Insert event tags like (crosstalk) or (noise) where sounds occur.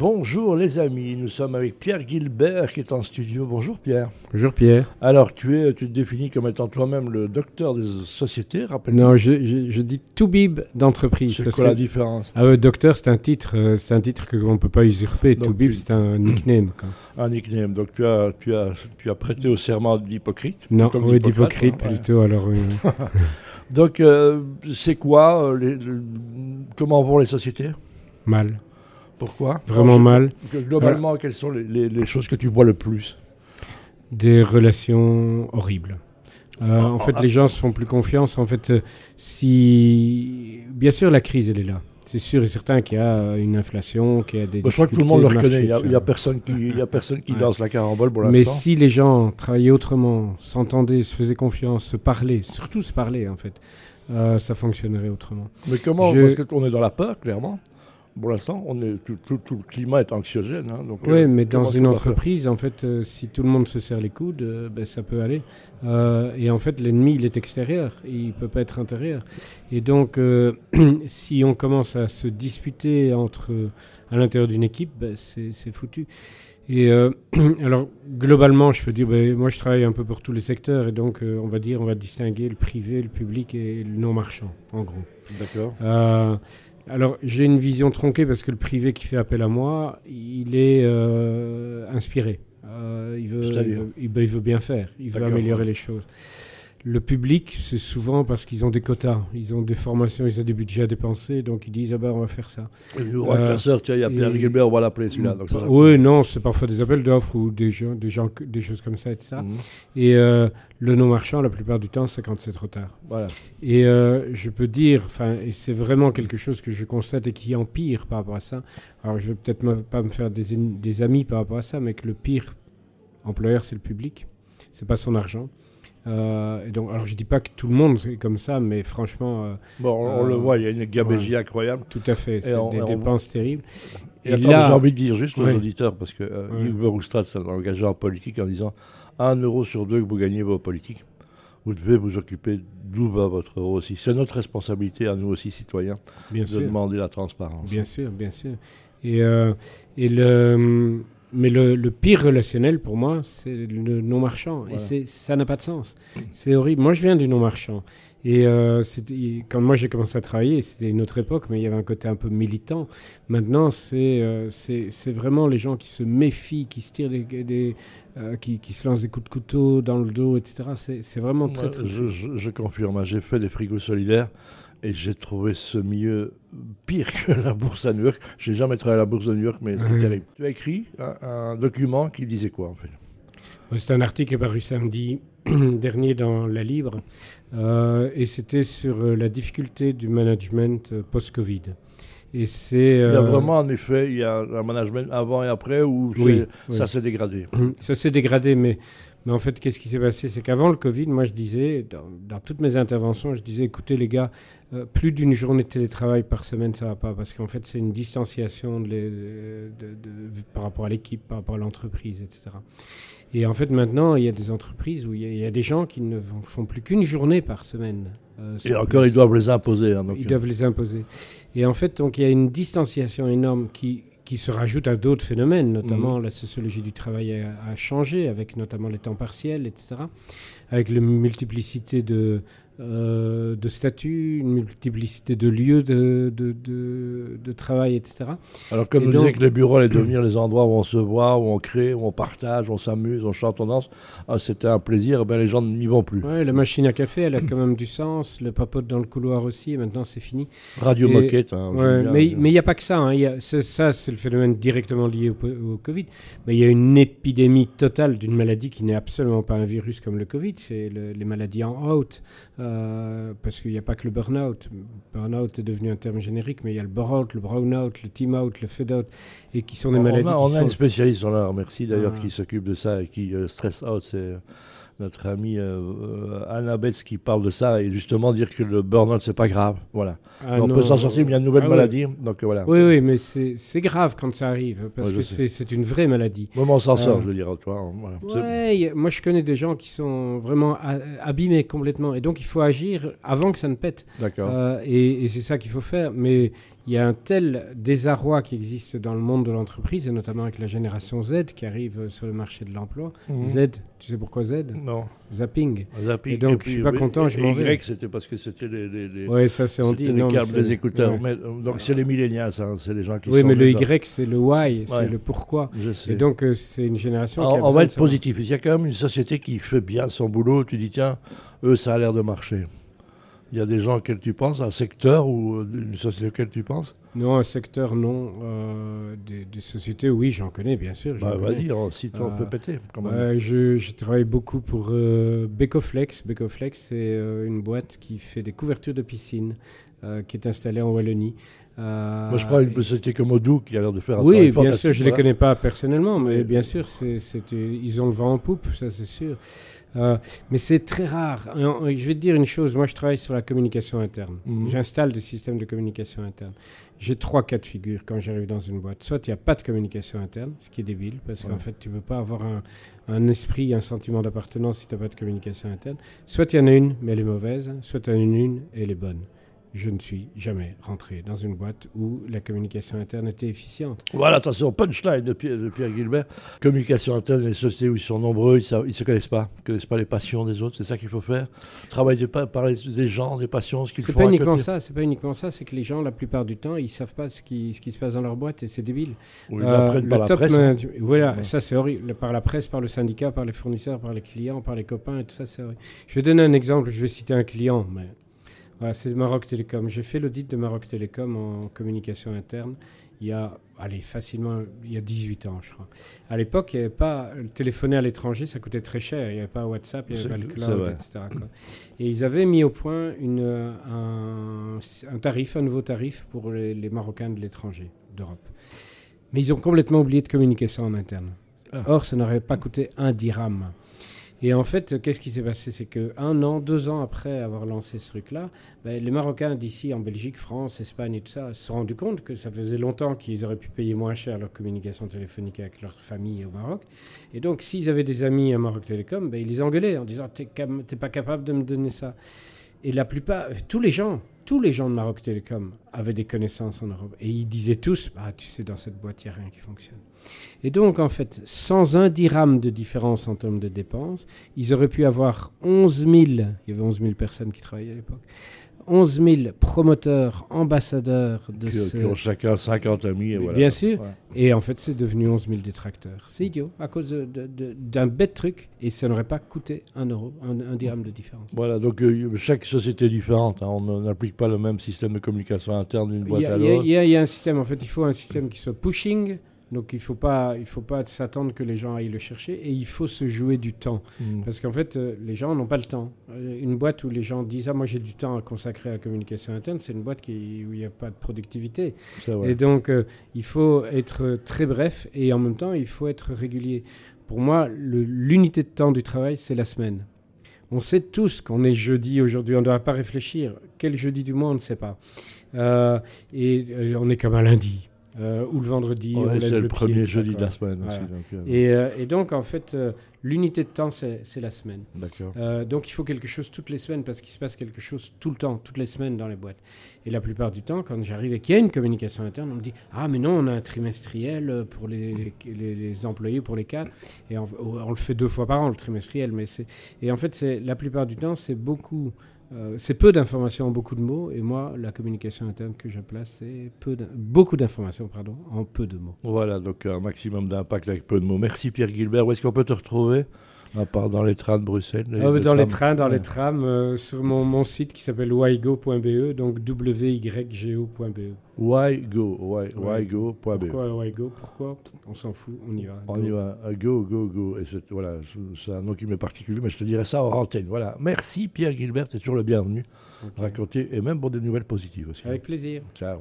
Bonjour les amis, nous sommes avec Pierre Gilbert qui est en studio. Bonjour Pierre. Bonjour Pierre. Alors tu es, tu te définis comme étant toi-même le docteur des sociétés, rappelle Non, je, je, je, dis toubib d'entreprise. C'est quoi la différence? Ah ouais, docteur c'est un titre, euh, c'est un titre qu'on ne peut pas usurper. Toubib c'est un (clears throat) nickname. Quoi. Un nickname. Donc tu as, tu as, tu as prêté au serment d'Hippocrate. Non, oui, d'Hippocrate hein, plutôt. Alors. Euh... (laughs) Donc euh, c'est quoi euh, les, Comment vont les sociétés? Mal. Pourquoi? Vraiment mal. Globalement, quelles sont les, les, les, choses que tu vois le plus? Des relations horribles. Euh, ah, en fait, ah, les gens se font plus confiance. En fait, euh, si. Bien sûr, la crise, elle est là. C'est sûr et certain qu'il y a une inflation, qu'il y a des. Bah, je crois que tout le monde le reconnaît. Il n'y a, a, personne qui, il y a personne qui ouais. danse la carambole pour l'instant. Mais si les gens travaillaient autrement, s'entendaient, se faisaient confiance, se parlaient, surtout se parlaient, en fait, euh, ça fonctionnerait autrement. Mais comment? Je... Parce qu'on est dans la peur, clairement pour l'instant, on est, tout, tout, tout, le climat est anxiogène. Hein, donc, oui, euh, mais dans une entreprise, en fait, euh, si tout le monde se serre les coudes, euh, ben, ça peut aller. Et en fait, l'ennemi, il est extérieur, il ne peut pas être intérieur. Et donc, (clears throat) si on commence à se disputer entre, à l'intérieur d'une équipe, ben, c'est foutu. Et (clears throat) alors, globalement, je peux dire, ben, moi, je travaille un peu pour tous les secteurs, et donc, on va dire, on va distinguer le privé, le public et le non marchand, en gros. D'accord. Alors, j'ai une vision tronquée parce que le privé qui fait appel à moi, il est euh, inspiré. Euh, il, veut, il, veut, il, il, veut, bien faire, il veut améliorer ouais. les choses. Le public, c'est souvent parce qu'ils ont des quotas, ils ont des formations, ils ont des budgets à dépenser, donc ils disent ah ben on va faire ça. Le roi euh, classeur, tiens, il y a Pierre Gilbert, on va l'appeler celui-là. Oui, non, c'est parfois des appels d'offres ou des, gens, des, gens, des choses comme ça et ça. Mmh. Et euh, le non marchand, la plupart du temps, c'est quand c'est trop tard. Voilà. Et euh, je peux dire, enfin, et c'est vraiment quelque chose que je constate et qui empire par rapport à ça. Alors je vais peut-être pas me faire des, des amis par rapport à ça, mais que le pire employeur, c'est le public, c'est pas son argent. Euh, et donc, alors je dis pas que tout le monde est comme ça, mais franchement. Euh, bon, on, euh, le voit, il y a une gabégie ouais, incroyable. Tout à fait, c'est des dépenses on... terribles. Et, et là, j'ai envie de dire juste aux auditeurs, parce que euh. Yves Verhofstadt s'est engagé en politique en disant un euro sur deux que vous gagnez vos politiques, vous devez vous occuper d'où va votre euro aussi. C'est notre responsabilité à nous aussi, citoyens, bien de sûr. demander la transparence. Bien sûr, bien sûr. Et, euh, et le mais le, le, pire relationnel pour moi, c'est le non marchand. Voilà. Et ça n'a pas de sens. C'est horrible. Moi, je viens du non marchand. Et euh, quand moi j'ai commencé à travailler, c'était une autre époque, mais il y avait un côté un peu militant. Maintenant, c'est euh, vraiment les gens qui se méfient, qui se tirent des, des euh, qui, qui, se lancent des coups de couteau dans le dos, etc. C'est vraiment très, très je, je, je, confirme. J'ai fait des frigos solidaires et j'ai trouvé ce milieu pire que la bourse à New York. J'ai jamais travaillé à la bourse de New York, mais c'est terrible. Tu as écrit un, un, document qui disait quoi en fait? C'est un article qui est paru samedi (clears throat) dernier dans La Libre, euh, et c'était sur euh, la difficulté du management euh, post-Covid. Et c'est. Il y a vraiment, en effet, il y a un management avant et après où oui, ça s'est dégradé. Ça s'est dégradé, mais mais en fait, qu'est-ce qui s'est passé? C'est qu'avant le Covid, moi, je disais, dans, dans, toutes mes interventions, je disais, écoutez, les gars, euh, plus d'une journée de télétravail par semaine, ça va pas, parce qu'en fait, c'est une distanciation de les, de, de, de, par rapport à l'équipe, par rapport à l'entreprise, etc. Et en fait, maintenant, il y a des entreprises où il y a, il y a des gens qui ne font plus qu'une journée par semaine. Euh, Et encore, ils doivent les imposer. Hein, donc ils doivent les imposer. Et en fait, donc, il y a une distanciation énorme qui, qui se rajoute à d'autres phénomènes, notamment mmh. la sociologie du travail a, a, changé, avec notamment les temps partiels, etc., avec la multiplicité de, euh, de statuts, une multiplicité de lieux de, de, de, de travail, etc. Alors, comme vous disiez que les bureaux allaient devenir les endroits où on se voit, où on crée, où on partage, on s'amuse, on chante, on danse, ah, c'était un plaisir, ben, les gens n'y vont plus. Oui, la machine à café, elle a quand même du sens, le papote dans le couloir aussi, et maintenant c'est fini. Radio et, moquette. Hein, ouais, mais il n'y a pas que ça, hein, y a, ça c'est le phénomène directement lié au, au, Covid, mais il y a une épidémie totale d'une maladie qui n'est absolument pas un virus comme le Covid, c'est le, les maladies en haute. Euh, parce qu'il n'y a pas que le burn-out. Burn-out est devenu un terme générique, mais il y a le bore-out, le brown-out, le team-out, le fed-out, et qui sont des on maladies. A, on a sont... une spécialiste dans l'art, merci d'ailleurs, ah. qui s'occupe de ça et qui euh, stress-out, c'est notre amie euh, Anna Betts qui parle de ça et justement dire que le burn-out c'est pas grave. Voilà. Ah on non, peut s'en sortir, mais il y a une nouvelle ah maladie. Oui. Donc voilà. Oui, oui, mais c'est grave quand ça arrive parce ouais, que c'est une vraie maladie. Moment on s'en sort, euh, je veux dire, toi. Voilà. Ouais, moi je connais des gens qui sont vraiment abîmés complètement et donc il faut agir avant que ça ne pète. D'accord. Euh, et, et c'est ça qu'il faut faire. Mais il y a un tel désarroi qui existe dans le monde de l'entreprise, et notamment avec la génération Z qui arrive sur le marché de l'emploi. Mhm. Z, tu sais pourquoi Z? Non. Zapping. Zapping. Et donc, je suis pas content, je m'en vais. Y, c'était parce que c'était les, les, les, ouais, ça, c'est on dit. les câbles des écouteurs. donc, c'est les millénials, ça, c'est les gens qui Oui, mais le Y, c'est le Why, c'est le pourquoi. Je sais. Et donc, euh, c'est une génération qui a On va être positif. Il y a quand même une société qui fait bien son boulot. Tu dis, tiens, eux, ça a l'air de marcher. Il y a des gens auxquels tu penses, un secteur ou une société auquel tu penses? Non, un secteur, non. Euh, des, sociétés, oui, j'en connais, bien sûr. Bah, Vas-y, si tu euh, peut péter. je, je, travaille beaucoup pour euh, Becoflex. Becoflex, c'est euh, une boîte qui fait des couvertures de piscine, qui est installée en Wallonie. Moi, je prends une société comme Odoo qui a l'air de faire un oui, travail Oui, bien sûr, je ne les connais pas personnellement, mais bien sûr, c'est, ils ont le vent en poupe, ça c'est sûr. Euh, mais c'est très rare. Je vais te dire une chose, moi je travaille sur la communication interne. Mhm. J'installe des systèmes de communication interne. J'ai trois cas de figure quand j'arrive dans une boîte. Soit il n'y a pas de communication interne, ce qui est débile, parce qu'en fait tu ne peux pas avoir un, un esprit, un sentiment d'appartenance si tu n'as pas de communication interne. Soit il y en a une, mais elle est mauvaise, soit il y en a une et elle est bonne je ne suis jamais rentré dans une boîte où la communication interne était efficiente. Voilà, attention, punchline de Pierre, de Pierre Gilbert. Communication interne, les sociétés où ils sont nombreux, ils ne se connaissent pas, ils ne connaissent pas les passions des autres, c'est ça qu'il faut faire. Travailler pas, parler des gens, des passions, ce qu'ils font. Pas uniquement ça, c'est pas uniquement ça, c'est que les gens, la plupart du temps, ils savent pas ce qui, ce qui se passe dans leur boîte et c'est débile. Oui, euh, par la presse. Hein. Voilà, ça c'est horrible. Par la presse, par le syndicat, par les fournisseurs, par les clients, par les copains et tout ça, c'est horrible. Je vais donner un exemple, je vais citer un client, mais c'est Maroc Télécom. J'ai fait l'audit de Maroc Télécom en communication interne il y a, allez, facilement, il y a 18 ans, je crois. À l'époque, il n'y avait pas, téléphoner à l'étranger, ça coûtait très cher. Il n'y avait pas WhatsApp, il n'y avait pas le cloud, etc. Et ils avaient mis au point une, un, un, tarif, un nouveau tarif pour les, Marocains de l'étranger, d'Europe. Mais ils ont complètement oublié de communiquer ça en interne. Ah. Or, ça n'aurait pas coûté un dirham. Et en fait, qu'est-ce qui s'est passé? C'est qu'un an, deux ans après avoir lancé ce truc-là, ben, les Marocains d'ici, en Belgique, France, Espagne et tout ça, se sont rendus compte que ça faisait longtemps qu'ils auraient pu payer moins cher leur communication téléphonique avec leur famille au Maroc. Et donc, s'ils avaient des amis à Maroc Télécom, ben, ils les engueulaient en disant T'es pas capable de me donner ça. Et la plupart, tous les gens, tous les gens de Maroc Télécom avaient des connaissances en Europe. Et ils disaient tous, bah, tu sais, dans cette boîte, il n'y a rien qui fonctionne. Et donc, en fait, sans un dirham de différence en termes de dépenses, ils auraient pu avoir 11 000, il y avait 11 000 personnes qui travaillaient à l'époque, 11 000 promoteurs, ambassadeurs de qui, ce... qui ont chacun 50 amis. Et voilà. Bien sûr. Et en fait, c'est devenu 11 000 détracteurs. C'est idiot, à cause d'un bête truc. Et ça n'aurait pas coûté un euro, un, dirham de différence. Voilà, donc euh, chaque société est différente. Hein. On n'applique pas le même système de communication interne d'une boîte à l'autre. Il y, a un système, en fait, il faut un système qui soit pushing, donc il ne faut pas, il faut pas s'attendre que les gens aillent le chercher et il faut se jouer du temps. Mm. Parce qu'en fait, euh, les gens n'ont pas le temps. Euh, une boîte où les gens disent Ah, moi j'ai du temps à consacrer à la communication interne, c'est une boîte qui, où il n'y a pas de productivité. Et donc euh, il faut être très bref et en même temps il faut être régulier. Pour moi, l'unité de temps du travail, c'est la semaine. On sait tous qu'on est jeudi aujourd'hui, on ne doit pas réfléchir. Quel jeudi du mois, on ne sait pas. et on est comme un lundi. Euh, ou le vendredi. c'est le, premier jeudi de la semaine aussi. Euh, euh, et, donc, en fait, l'unité de temps, c'est la semaine. D'accord. donc, il faut quelque chose toutes les semaines parce qu'il se passe quelque chose tout le temps, toutes les semaines dans les boîtes. Et la plupart du temps, quand j'arrive et qu'il y a une communication interne, on me dit Ah, mais non, on a un trimestriel pour les, les, employés, pour les cadres. Et on, on, le fait deux fois par an, le trimestriel. Mais et en fait, la plupart du temps, c'est beaucoup euh, c'est peu d'informations en beaucoup de mots, et moi, la communication interne que je place, c'est peu beaucoup d'informations pardon, en peu de mots. Voilà, donc un maximum d'impact avec peu de mots. Merci Pierre Gilbert. Où est-ce qu'on peut te retrouver? À part dans les trains de Bruxelles ah Dans les trains, dans les trams, euh, sur mon, mon, site qui s'appelle wygo.be, donc wygo.be. Wygo, wygo.be. Pourquoi Wygo Pourquoi? On s'en fout, on y va. On y va, go, go, go. Et c'est, voilà, c'est un nom qui m'est particulier, mais je te dirai ça en antenne. Voilà. Merci Pierre Gilbert, tu es toujours le bienvenu. Raconter, et même pour des nouvelles positives aussi. Avec plaisir. Ciao.